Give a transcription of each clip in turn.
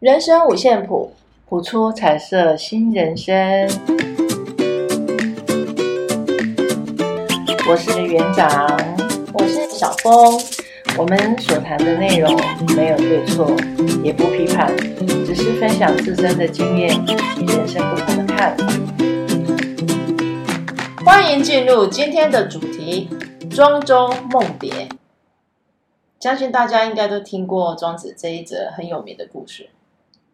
人生五线谱，谱出彩色新人生。我是园长，我是小峰。我们所谈的内容没有对错，也不批判，只是分享自身的经验与人生不同的看法。欢迎进入今天的主题：庄周梦蝶。相信大家应该都听过庄子这一则很有名的故事。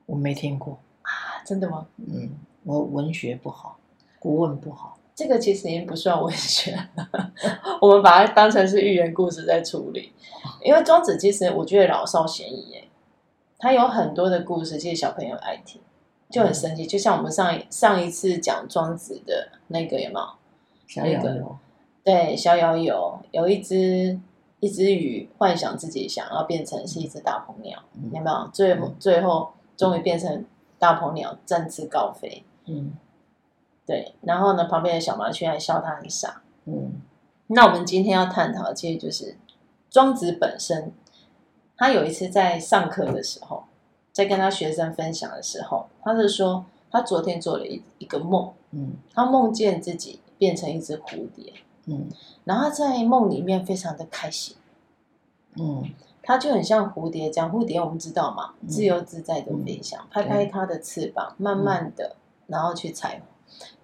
我没听过啊，真的吗？嗯，我文学不好，古文不好。这个其实已经不算文学了，我们把它当成是寓言故事在处理。因为庄子其实我觉得老少咸宜耶，他有很多的故事，其实小朋友爱听，就很神奇。就像我们上一上一次讲庄子的那个有没有？逍遥游。对，逍遥游有一只一只鱼幻想自己想要变成是一只大鹏鸟，嗯、有没有？最最后终于变成大鹏鸟，振翅高飞。嗯，对。然后呢，旁边的小麻雀还笑他很傻。嗯，那我们今天要探讨的其实就是。庄子本身，他有一次在上课的时候，在跟他学生分享的时候，他是说他昨天做了一一个梦，嗯，他梦见自己变成一只蝴蝶，嗯，然后在梦里面非常的开心，嗯，他就很像蝴蝶这样，蝴蝶我们知道嘛，自由自在的飞翔，嗯，拍拍它的翅膀，慢慢的，然后去采，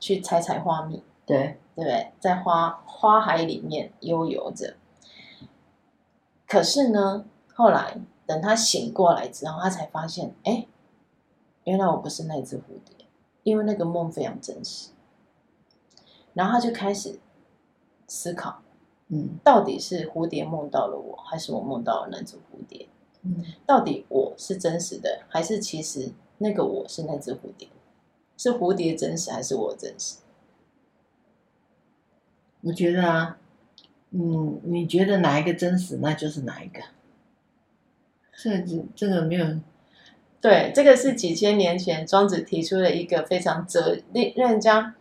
去采采花蜜，对，对不对？在花花海里面悠游着。可是呢，后来等他醒过来之后，他才发现，哎，原来我不是那只蝴蝶，因为那个梦非常真实。然后他就开始思考，嗯，到底是蝴蝶梦到了我，还是我梦到了那只蝴蝶？嗯，到底我是真实的，还是其实那个我是那只蝴蝶？是蝴蝶真实，还是我真实？我觉得啊。嗯，你觉得哪一个真实，那就是哪一个。这这这个没有，对，这个是几千年前庄子提出了一个非常哲，令让人家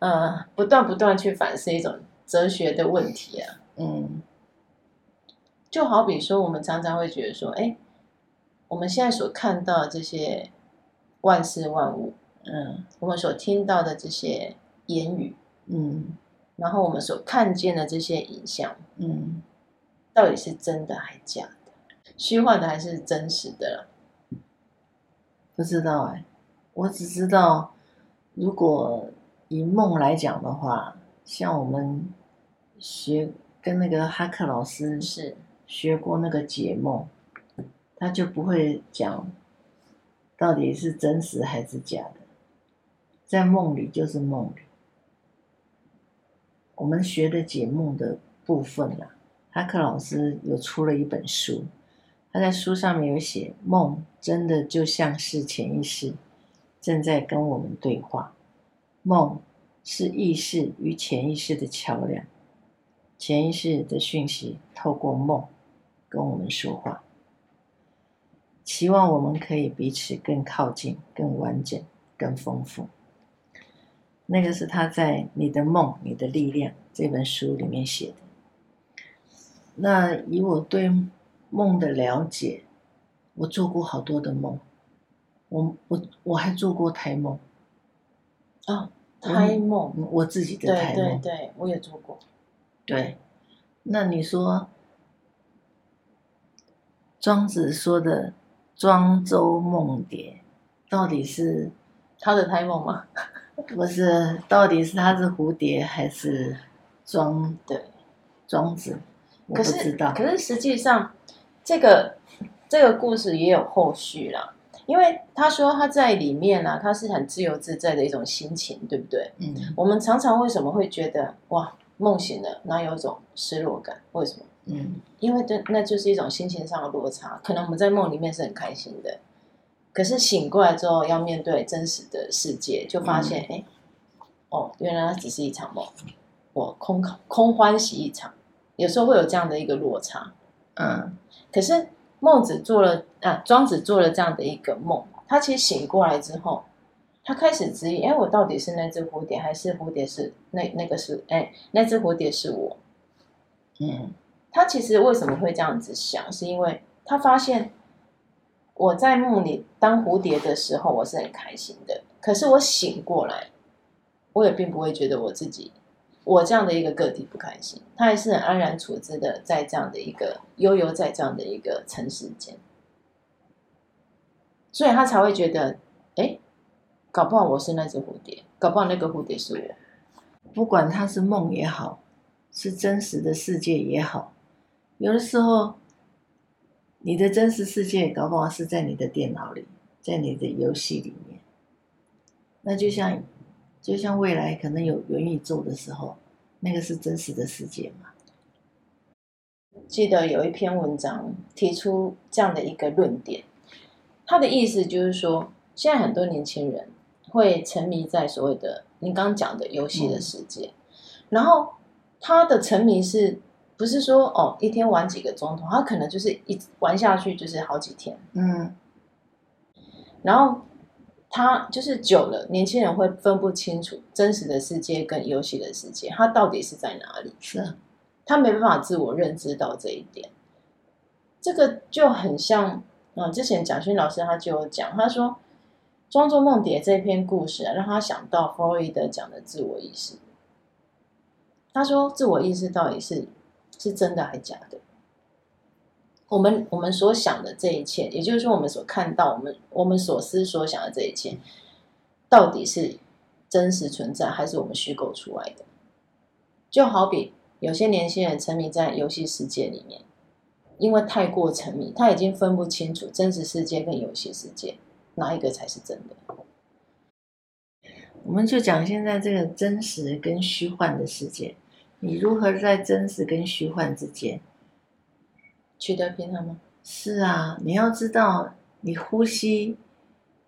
呃不断不断去反思一种哲学的问题啊。嗯，就好比说，我们常常会觉得说，哎，我们现在所看到的这些万事万物，嗯，我们所听到的这些言语，嗯。然后我们所看见的这些影像，嗯，到底是真的还是假的？虚幻的还是真实的？不知道哎，我只知道，如果以梦来讲的话，像我们学跟那个哈克老师是。学过那个解梦，他就不会讲到底是真实还是假的，在梦里就是梦里。我们学的解梦的部分啊，哈克老师有出了一本书，他在书上面有写，梦真的就像是潜意识正在跟我们对话，梦是意识与潜意识的桥梁，潜意识的讯息透过梦跟我们说话，期望我们可以彼此更靠近、更完整、更丰富。那个是他在《你的梦，你的力量》这本书里面写的。那以我对梦的了解，我做过好多的梦，我我我还做过胎梦。啊，胎梦，我自己的胎梦，对对对，我也做过。对，那你说，庄子说的“庄周梦蝶”，到底是他的胎梦吗？不是，到底是他是蝴蝶还是庄的庄子？我不知道。可是，可是实际上，这个这个故事也有后续啦。因为他说他在里面呢、啊，他是很自由自在的一种心情，对不对？嗯。我们常常为什么会觉得哇，梦醒了，那有一种失落感？为什么？嗯。因为这那就是一种心情上的落差。可能我们在梦里面是很开心的。可是醒过来之后，要面对真实的世界，就发现，哎、嗯，哦，原来它只是一场梦，我空空欢喜一场。有时候会有这样的一个落差，嗯。可是孟子做了啊，庄子做了这样的一个梦，他其实醒过来之后，他开始质疑：哎，我到底是那只蝴蝶，还是蝴蝶是那那个是？哎，那只蝴蝶是我。嗯。他其实为什么会这样子想？是因为他发现。我在梦里当蝴蝶的时候，我是很开心的。可是我醒过来，我也并不会觉得我自己，我这样的一个个体不开心。他还是很安然处之的，在这样的一个悠悠在这样的一个尘世间，所以他才会觉得，哎，搞不好我是那只蝴蝶，搞不好那个蝴蝶是我。不管他是梦也好，是真实的世界也好，有的时候，你的真实世界搞不好是在你的电脑里，在你的游戏里面。那就像，就像未来可能有元宇宙的时候，那个是真实的世界嘛？记得有一篇文章提出这样的一个论点，他的意思就是说，现在很多年轻人会沉迷在所谓的你刚刚讲的游戏的世界，嗯、然后他的沉迷是不是说哦一天玩几个钟头？他可能就是一玩下去就是好几天，嗯，然后。他就是久了，年轻人会分不清楚真实的世界跟游戏的世界，他到底是在哪里？是啊，他没办法自我认知到这一点。这个就很像，嗯，之前蒋勋老师他就有讲，他说《庄周梦蝶》这篇故事啊，让他想到弗洛伊德讲的自我意识。他说，自我意识到底是是真的还是假的？我们我们所想的这一切，也就是说，我们所看到、我们我们所思所想的这一切，到底是真实存在，还是我们虚构出来的？就好比有些年轻人沉迷在游戏世界里面，因为太过沉迷，他已经分不清楚真实世界跟游戏世界哪一个才是真的。我们就讲现在这个真实跟虚幻的世界，你如何在真实跟虚幻之间？取得平衡吗？是啊，你要知道，你呼吸，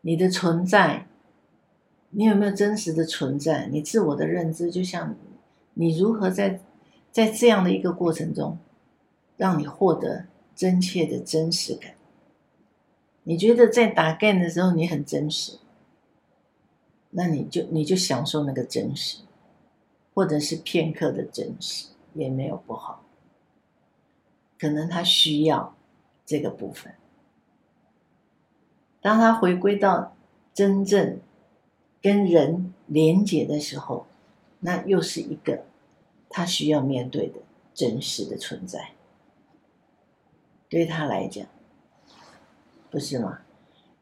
你的存在，你有没有真实的存在？你自我的认知，就像你如何在在这样的一个过程中，让你获得真切的真实感。你觉得在打 game 的时候你很真实，那你就你就享受那个真实，或者是片刻的真实，也没有不好。可能他需要这个部分。当他回归到真正跟人连接的时候，那又是一个他需要面对的真实的存在。对他来讲，不是吗？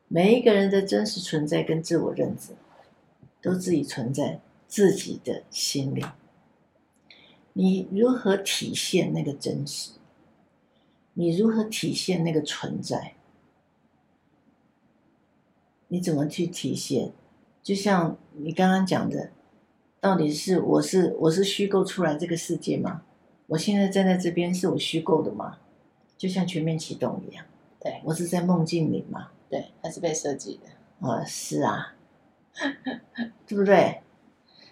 每一个人的真实存在跟自我认知，都自己存在自己的心里。你如何体现那个真实？你如何体现那个存在？你怎么去体现？就像你刚刚讲的，到底是我是我是虚构出来这个世界吗？我现在站在这边是我虚构的吗？就像全面启动一样，对，我是在梦境里吗？对，它是被设计的？啊，是啊，对不对？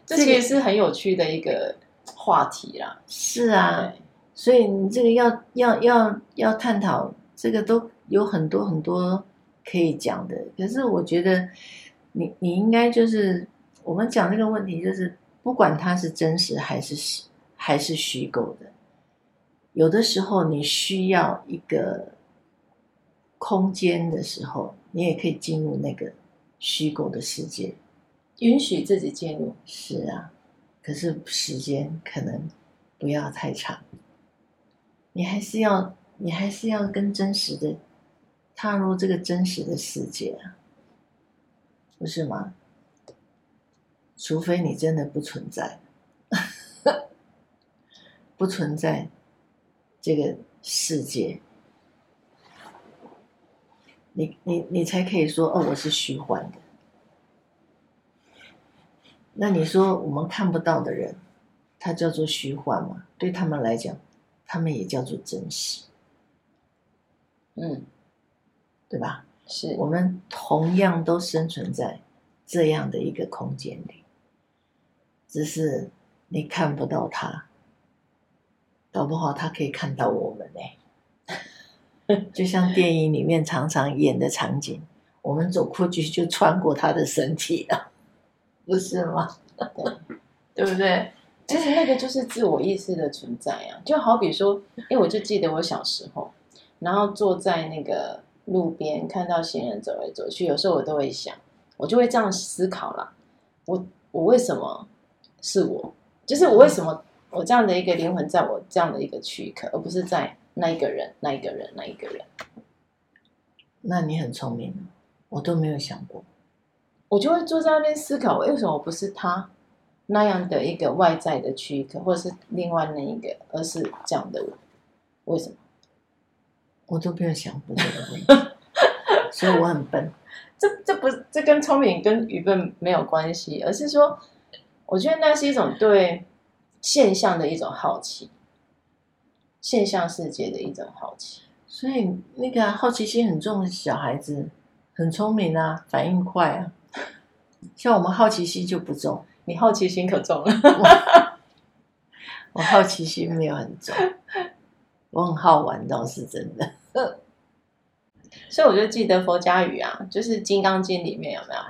这其实是很有趣的一个话题啦。是啊。所以你这个要要要要探讨，这个都有很多很多可以讲的。可是我觉得你你应该就是我们讲这个问题，就是不管它是真实还是还是虚构的，有的时候你需要一个空间的时候，你也可以进入那个虚构的世界，允许自己进入。是啊，可是时间可能不要太长。你还是要，你还是要跟真实的踏入这个真实的世界啊，不是吗？除非你真的不存在，不存在这个世界，你你你才可以说哦，我是虚幻的。那你说我们看不到的人，他叫做虚幻吗？对他们来讲。他们也叫做真实，嗯，对吧？是我们同样都生存在这样的一个空间里，只是你看不到他，搞不好他可以看到我们呢。就像电影里面常常演的场景，我们走过去就穿过他的身体了，不是吗？对，对不对？其实那个就是自我意识的存在啊，就好比说，因为我就记得我小时候，然后坐在那个路边看到行人走来走去，有时候我都会想，我就会这样思考啦。我我为什么是我？就是我为什么我这样的一个灵魂，在我这样的一个躯壳，而不是在那一个人、那一个人、那一个人？那你很聪明，我都没有想过。我就会坐在那边思考，为什么我不是他那样的一个外在的躯壳，或者是另外那一个，而是这样的我？为什么？我都没有想过这个问题，所以我很笨。这这不这跟聪明跟愚笨没有关系，而是说，我觉得那是一种对现象的一种好奇，现象世界的一种好奇。所以那个好奇心很重的小孩子很聪明啊，反应快啊。像我们好奇心就不重，你好奇心可重了。我好奇心没有很重，我很好玩倒是真的。所以我就记得佛家语啊，就是《金刚经》里面有没有？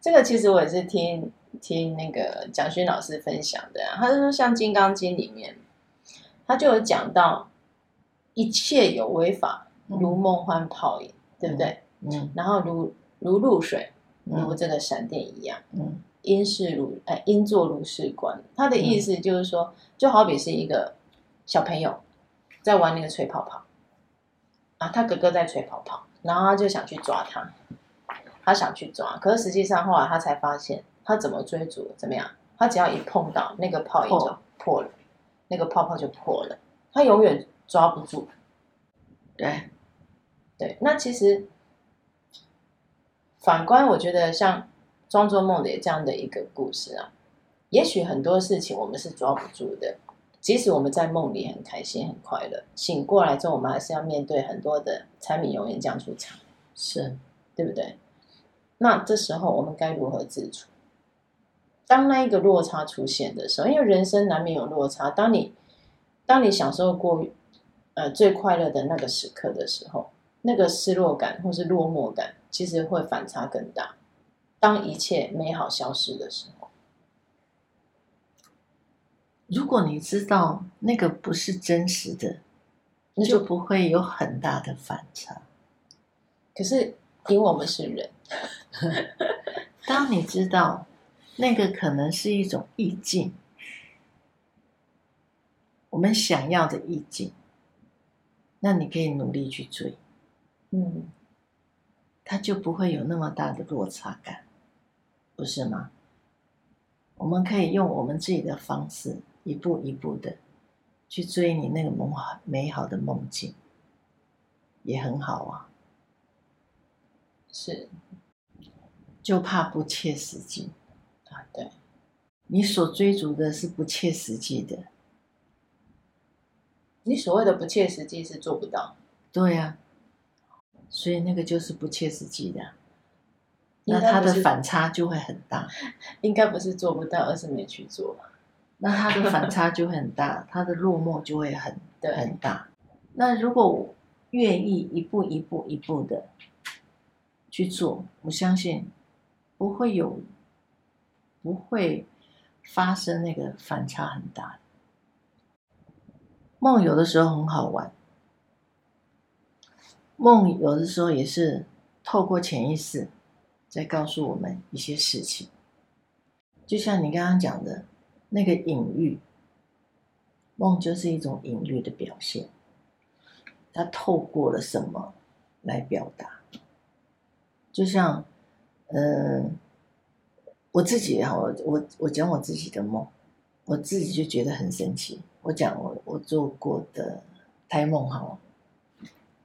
这个其实我也是听听那个蒋勋老师分享的啊。他就说，像《金刚经》里面，他就有讲到一切有为法，如梦幻泡影，嗯、对不对？嗯。然后如如露水，如这个闪电一样。嗯。应是如哎，应作如是观。他的意思就是说，就好比是一个小朋友在玩那个吹泡泡。啊，他哥哥在吹泡泡，然后他就想去抓他，他想去抓，可是实际上后来他才发现，他怎么追逐怎么样？他只要一碰到那个泡影就破了，那个泡泡就破了，他永远抓不住。对，对，那其实反观，我觉得像庄周梦蝶这样的一个故事啊，也许很多事情我们是抓不住的。即使我们在梦里很开心、很快乐，醒过来之后，我们还是要面对很多的柴米油盐酱醋茶，是，对不对？那这时候我们该如何自处？当那一个落差出现的时候，因为人生难免有落差。当你当你享受过呃最快乐的那个时刻的时候，那个失落感或是落寞感，其实会反差更大。当一切美好消失的时候。如果你知道那个不是真实的，那就不会有很大的反差。可是，因为我们是人，当你知道那个可能是一种意境，我们想要的意境，那你可以努力去追，嗯，它就不会有那么大的落差感，不是吗？我们可以用我们自己的方式。一步一步的去追你那个梦美好的梦境，也很好啊。是，就怕不切实际啊。对，你所追逐的是不切实际的。你所谓的不切实际是做不到。对呀，所以那个就是不切实际的。那他的反差就会很大。应该不是做不到，而是没去做。那他的反 差就很大，他的落寞就会很很大。那如果我愿意一步一步一步的去做，我相信不会有不会发生那个反差很大。梦有的时候很好玩，梦有的时候也是透过潜意识在告诉我们一些事情，就像你刚刚讲的。那个隐喻，梦就是一种隐喻的表现。它透过了什么来表达？就像，呃，我自己啊，我我我讲我自己的梦，我自己就觉得很神奇。我讲我我做过的胎梦哈，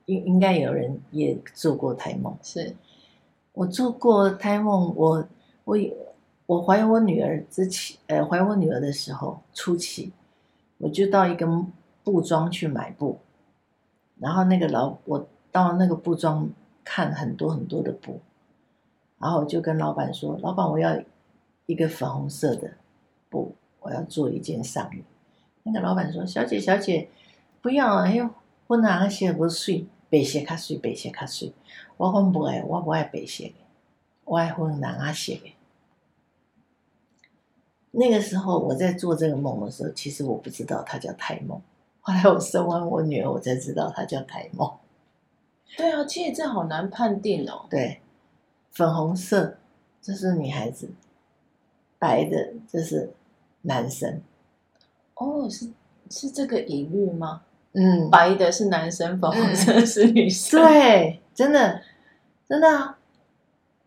应应该有人也做过胎梦。是，我做过胎梦，我我有。我怀我女儿之前，呃，怀我女儿的时候初期，我就到一个布庄去买布，然后那个老我到那个布庄看很多很多的布，然后我就跟老板说：“老板，我要一个粉红色的布，我要做一件上衣。”那个老板说：“小姐，小姐，不要，哎呦，我哪些不水，白色较水，白色较水。我讲不爱，我不爱白色的，我爱粉蓝色的。”那个时候我在做这个梦的时候，其实我不知道它叫胎梦。后来我生完我女儿，我才知道它叫胎梦。对啊，其实这好难判定哦。对，粉红色这是女孩子，白的这是男生。哦，是是这个隐喻吗？嗯，白的是男生，粉红色是女生。嗯、对，真的，真的啊！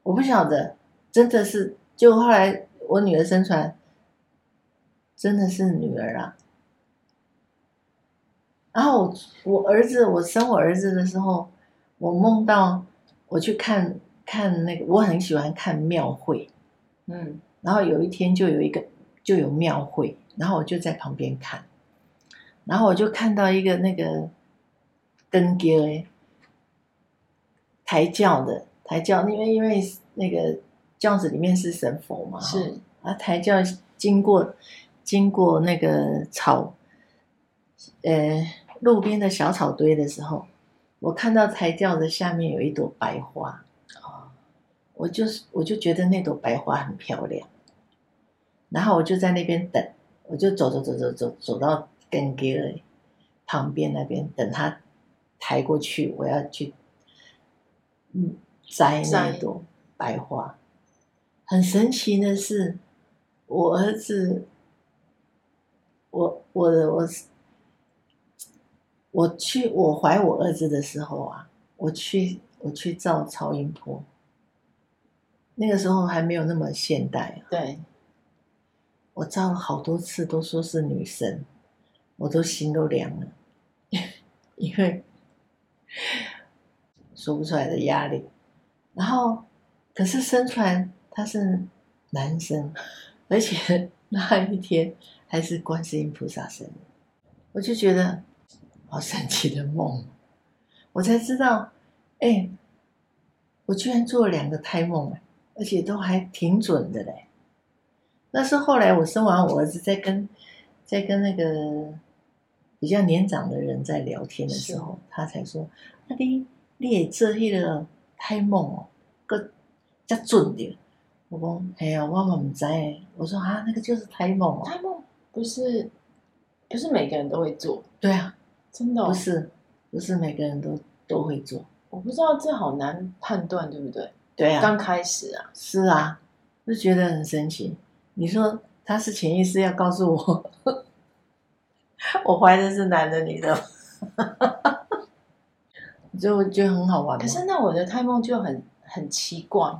我不晓得，真的是，就后来我女儿生出来，真的是女儿啊。然后我我儿子，我生我儿子的时候，我梦到我去看看那个，我很喜欢看庙会，嗯，然后有一天就有一个就有庙会，然后我就在旁边看，然后我就看到一个那个灯节抬轿的抬轿，因为因为那个轿子里面是神佛嘛，是啊，抬轿经过经过那个草，呃。路边的小草堆的时候，我看到抬轿的下面有一朵白花，哦，我就是我就觉得那朵白花很漂亮，然后我就在那边等，我就走走走走走走到跟给旁边那边等他抬过去，我要去嗯摘那朵白花。很神奇的是，我儿子，我我我。我去，我怀我儿子的时候啊，我去我去照超音波，那个时候还没有那么现代啊。对，我照了好多次，都说是女生，我都心都凉了，因为说不出来的压力。然后，可是生出来他是男生，而且 那一天还是观世音菩萨生日，我就觉得。好神奇的梦，我才知道，哎、我居然做了两个胎梦，而且都还挺准的嘞。那是后来我生完我儿子，在跟在跟那个比较年长的人在聊天的时候，他才说：“那你你也做那个胎梦哦，个较准的。”我说：“哎呀，我嘛不知道。”我说：“啊，那个就是胎梦哦。”胎梦不是不是每个人都会做，对啊。真的、哦、不是，不是每个人都都会做。我不知道这好难判断，对不对？对啊，刚开始啊，是啊，就觉得很神奇。你说他是潜意识要告诉我，我怀的是男的女的，就觉得很好玩。可是那我的胎梦就很很奇怪，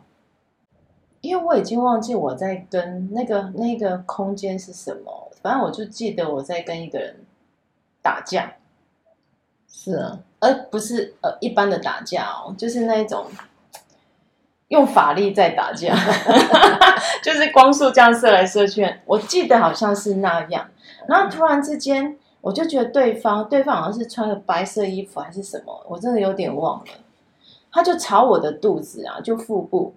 因为我已经忘记我在跟那个那个空间是什么，反正我就记得我在跟一个人打架。是啊，而不是呃一般的打架哦，就是那种用法力在打架，就是光速这样射来射去。我记得好像是那样，然后突然之间，我就觉得对方对方好像是穿了白色衣服还是什么，我真的有点忘了。他就朝我的肚子啊，就腹部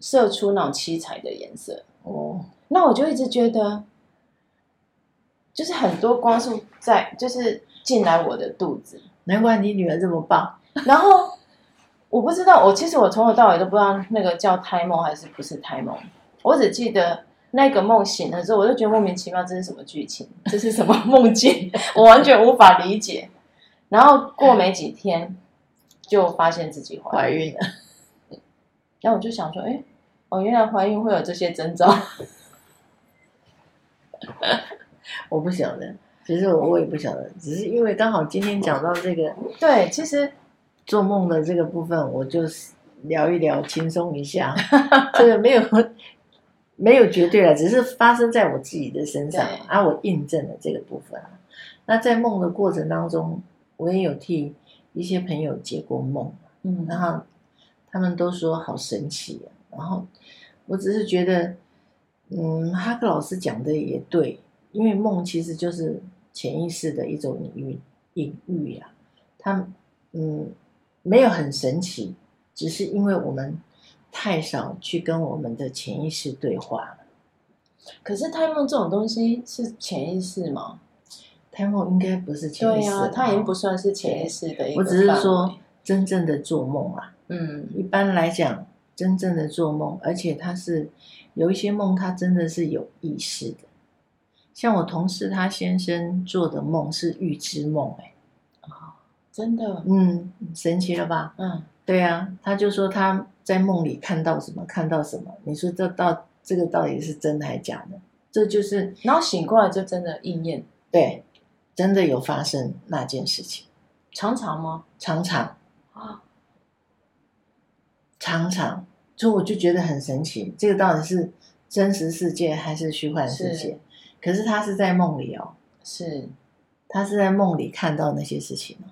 射出那种七彩的颜色哦。那我就一直觉得，就是很多光束在，就是进来我的肚子。难怪你女儿这么棒。然后我不知道，我其实我从头到尾都不知道那个叫胎梦还是不是胎梦。我只记得那个梦醒了之后，我就觉得莫名其妙，这是什么剧情？这是什么梦境？我完全无法理解。然后过没几天，就发现自己怀孕了。然后我就想说，哎，哦，原来怀孕会有这些征兆。我不晓得。其实我我也不晓得，只是因为刚好今天讲到这个，对，其实做梦的这个部分，我就聊一聊，轻松一下。这个没有没有绝对了，只是发生在我自己的身上，啊，我印证了这个部分。那在梦的过程当中，我也有替一些朋友解过梦，嗯，然后他们都说好神奇啊。然后我只是觉得，嗯，哈克老师讲的也对。因为梦其实就是潜意识的一种隐喻，隐喻呀，他嗯没有很神奇，只是因为我们太少去跟我们的潜意识对话了。可是胎梦这种东西是潜意识吗？胎梦应该不是潜意识，对啊，它已经不算是潜意识的一个。我只是说真正的做梦啊，嗯，一般来讲，真正的做梦，而且它是有一些梦，它真的是有意识的。像我同事他先生做的梦是预知梦，哎，真的，嗯，神奇了吧？嗯，对啊，他就说他在梦里看到什么，看到什么。你说这到这个到底是真的还是假的？这就是，然后醒过来就真的应验，对，真的有发生那件事情。常常吗？常常啊，常常，所以我就觉得很神奇，这个到底是真实世界还是虚幻世界？是可是他是在梦里哦，是，他是在梦里看到那些事情哦，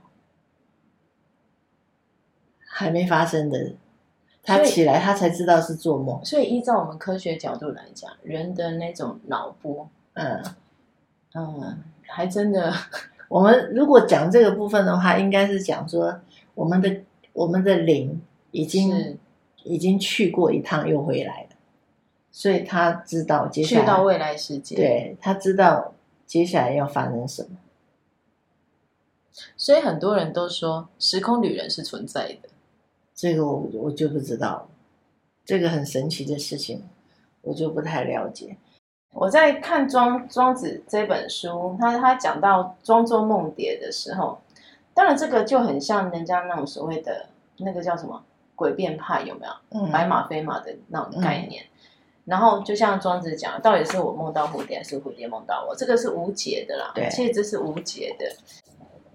还没发生的，他起来他才知道是做梦。所以依照我们科学角度来讲，人的那种脑波，嗯嗯，还真的。我们如果讲这个部分的话，应该是讲说我们的我们的灵已经已经去过一趟又回来了，所以他知道接下来去到未来世界，对，他知道接下来要发生什么。所以很多人都说时空旅人是存在的，这个我我就不知道了，这个很神奇的事情，我就不太了解。我在看庄庄子这本书，他他讲到庄周梦蝶的时候，当然这个就很像人家那种所谓的那个叫什么诡辩派有没有？嗯，白马非马的那种概念。嗯、然后就像庄子讲，到底是我梦到蝴蝶，还是蝴蝶梦到我？这个是无解的啦。对，其实这是无解的。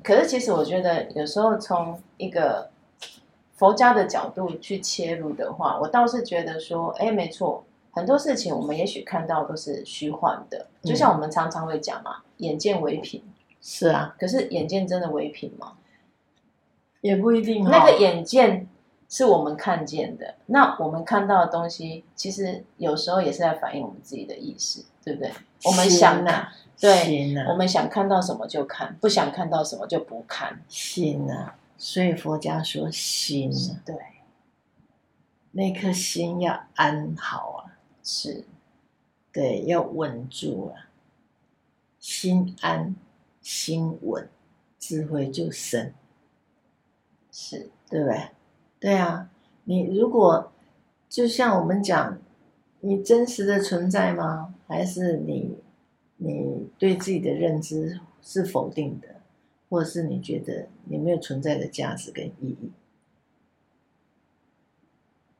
可是其实我觉得有时候从一个佛家的角度去切入的话，我倒是觉得说，哎，没错。很多事情我们也许看到都是虚幻的，就像我们常常会讲嘛，“嗯、眼见为凭”，是啊。可是眼见真的为凭吗？也不一定。那个眼见是我们看见的，那我们看到的东西，其实有时候也是在反映我们自己的意识，对不对？我们想看，对，我们想看到什么就看，不想看到什么就不看。心啊，所以佛家说心啊，对，那颗心要安好啊。是，对，要稳住啊，心安心稳，智慧就生，是对不对？对啊，你如果就像我们讲，你真实的存在吗？还是你你对自己的认知是否定的，或者是你觉得你没有存在的价值跟意义？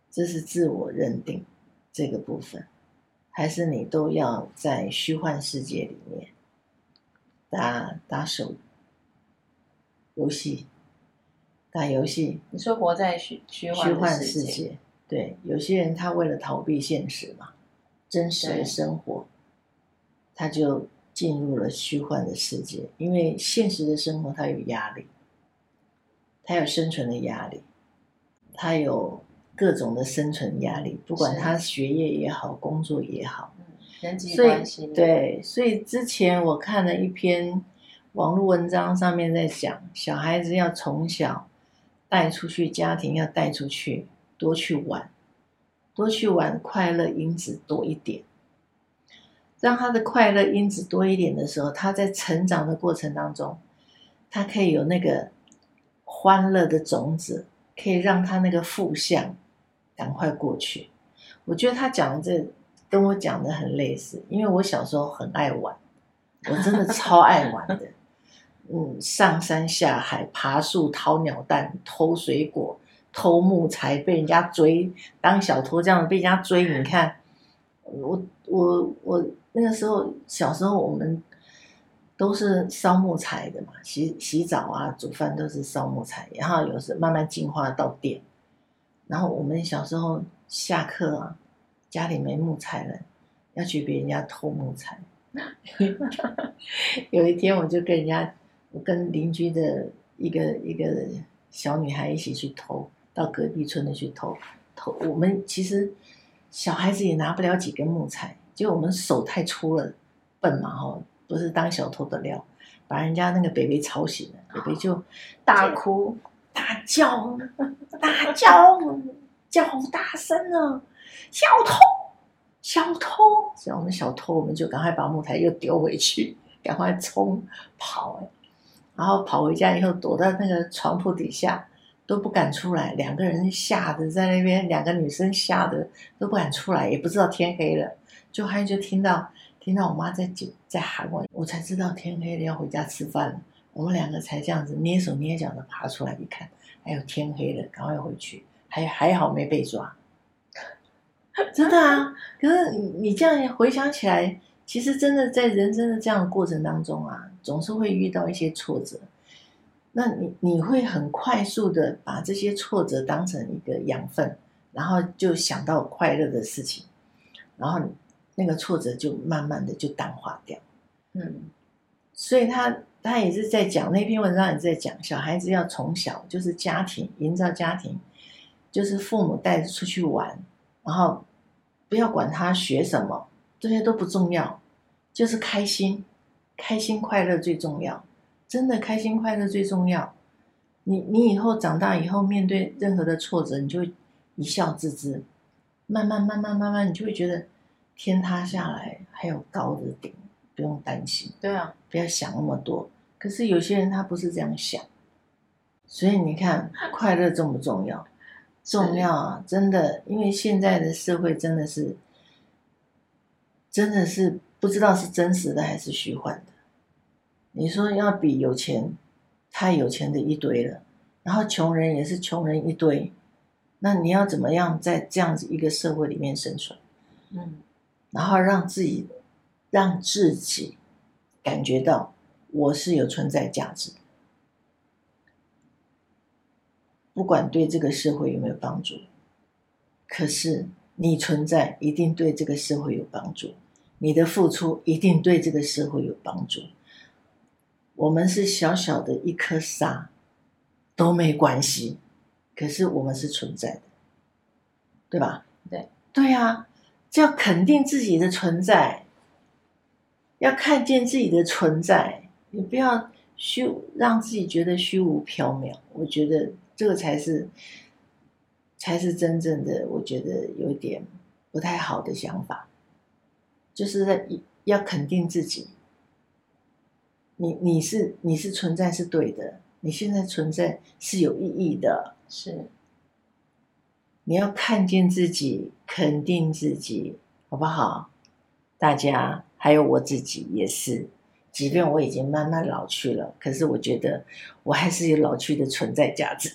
这是自我认定。这个部分，还是你都要在虚幻世界里面打打手游戏，打游戏。你说活在虚虚虚幻世界，对，有些人他为了逃避现实嘛，真实的生活，他就进入了虚幻的世界，因为现实的生活他有压力，他有生存的压力，他有。各种的生存压力，不管他学业也好，工作也好，人际关系。对，所以之前我看了一篇网络文章，上面在讲，小孩子要从小带出去，家庭要带出去，多去玩，多去玩，快乐因子多一点，让他的快乐因子多一点的时候，他在成长的过程当中，他可以有那个欢乐的种子，可以让他那个负向。赶快过去！我觉得他讲的这跟我讲的很类似，因为我小时候很爱玩，我真的超爱玩的。嗯，上山下海、爬树、掏鸟蛋、偷水果、偷木材，被人家追，当小偷这样被人家追。你看，我我我那个时候小时候，我们都是烧木材的嘛，洗洗澡啊、煮饭都是烧木材，然后有时慢慢进化到电。然后我们小时候下课啊，家里没木材了，要去别人家偷木材。有一天我就跟人家，我跟邻居的一个一个小女孩一起去偷，到隔壁村的去偷偷。我们其实小孩子也拿不了几根木材，结果我们手太粗了，笨嘛哈，不是当小偷的料，把人家那个北北吵醒了，北北就大哭。大叫，大叫，叫好大声啊！小偷，小偷！像我们小偷，我们就赶快把木材又丢回去，赶快冲跑，然后跑回家以后，躲到那个床铺底下，都不敢出来。两个人吓得在那边，两个女生吓得都不敢出来，也不知道天黑了。就还就听到听到我妈在在喊我，我才知道天黑了，要回家吃饭了。我们两个才这样子捏手捏脚的爬出来，一看，哎呦，天黑了，赶快回去，还 还好没被抓。真的啊，可是你你这样回想起来，其实真的在人生的这样的过程当中啊，总是会遇到一些挫折。那你你会很快速的把这些挫折当成一个养分，然后就想到快乐的事情，然后那个挫折就慢慢的就淡化掉。嗯，所以他他也是在讲那篇文章，也是在讲小孩子要从小就是家庭营造家庭，就是父母带着出去玩。然后不要管他学什么，这些都不重要，就是开心、开心快乐最重要。真的开心快乐最重要。你你以后长大以后，面对任何的挫折，你就会一笑置之。慢慢慢慢慢慢，你就会觉得天塌下来还有高的顶，不用担心。对啊，不要想那么多。可是有些人他不是这样想，所以你看，快乐重不重要？重要啊，真的，因为现在的社会真的是，真的是不知道是真实的还是虚幻的。你说要比有钱，太有钱的一堆了，然后穷人也是穷人一堆，那你要怎么样在这样子一个社会里面生存？嗯，然后让自己，让自己感觉到我是有存在价值的。不管对这个社会有没有帮助，可是你存在一定对这个社会有帮助，你的付出一定对这个社会有帮助。我们是小小的一颗沙，都没关系，可是我们是存在的，对吧？对，对啊，就要肯定自己的存在，要看见自己的存在，你不要虚，让自己觉得虚无缥缈。我觉得。这个才是，才是真正的，我觉得有点不太好的想法，就是在要肯定自己，你你是你是存在是对的，你现在存在是有意义的，是，你要看见自己，肯定自己，好不好？大家还有我自己也是。即便我已经慢慢老去了，可是我觉得我还是有老去的存在价值，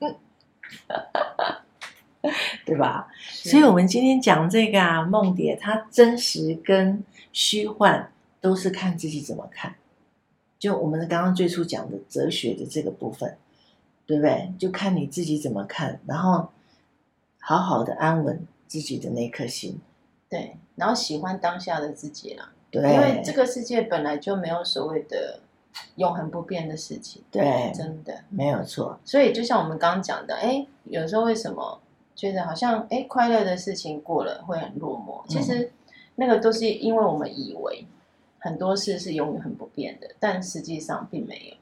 对吧？所以，我们今天讲这个啊，梦蝶，它真实跟虚幻都是看自己怎么看。就我们刚刚最初讲的哲学的这个部分，对不对？就看你自己怎么看，然后好好的安稳自己的那颗心，对，然后喜欢当下的自己啦。对，因为这个世界本来就没有所谓的永恒不变的事情，对，真的没有错。所以就像我们刚刚讲的，哎，有时候为什么觉得好像哎快乐的事情过了会很落寞？其实那个都是因为我们以为很多事是永远很不变的，但实际上并没有。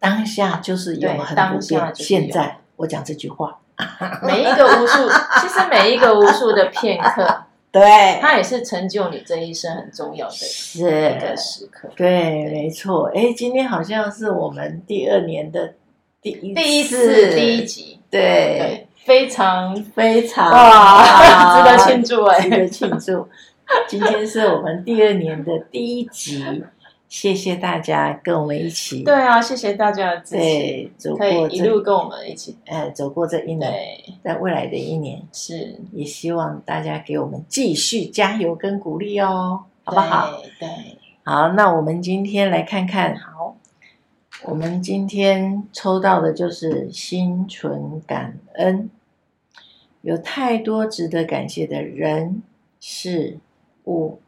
当下就是永恒不变。现在我讲这句话，每一个无数，其实每一个无数的片刻。对，它也是成就你这一生很重要的一个时刻。对，没错。哎，今天好像是我们第二年的第一第一次第一集，对，非常非常哇，值得庆祝哎，值得庆祝。今天是我们第二年的第一集。谢谢大家跟我们一起。对啊，谢谢大家的支持。对，走过一路跟我们一起，呃，走过这一年，在未来的一年是，也希望大家给我们继续加油跟鼓励哦，好不好？对，好，那我们今天来看看，好，我们今天抽到的就是心存感恩，有太多值得感谢的人事物，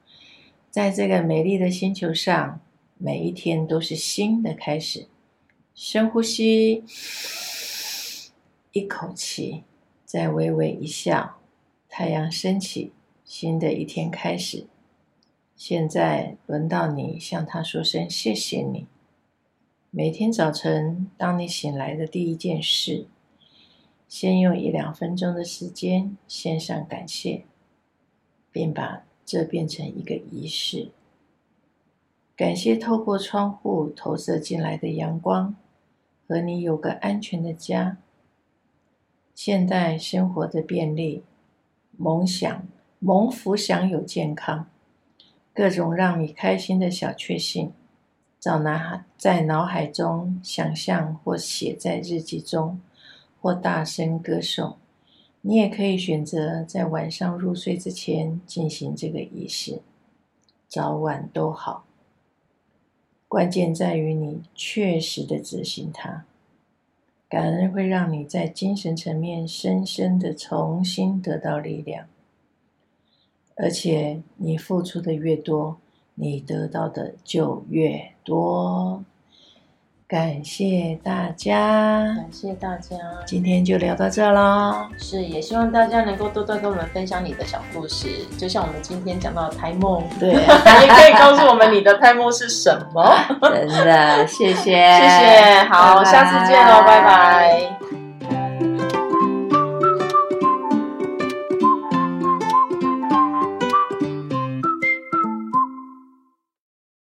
在这个美丽的星球上。每一天都是新的开始，深呼吸，一口气，再微微一笑，太阳升起，新的一天开始。现在轮到你向他说声谢谢你。每天早晨，当你醒来的第一件事，先用一两分钟的时间献上感谢，并把这变成一个仪式。感谢透过窗户投射进来的阳光，和你有个安全的家。现代生活的便利，梦想、蒙福享有健康，各种让你开心的小确幸，找拿在脑海中想象或写在日记中，或大声歌颂。你也可以选择在晚上入睡之前进行这个仪式，早晚都好。关键在于你确实的执行它。感恩会让你在精神层面深深的重新得到力量，而且你付出的越多，你得到的就越多。感谢大家，感谢大家，今天就聊到这喽。是，也希望大家能够多多跟我们分享你的小故事，就像我们今天讲到的胎梦，对，也可以告诉我们你的胎梦是什么。真的，谢谢，谢谢，好，拜拜。下次见喽，拜拜。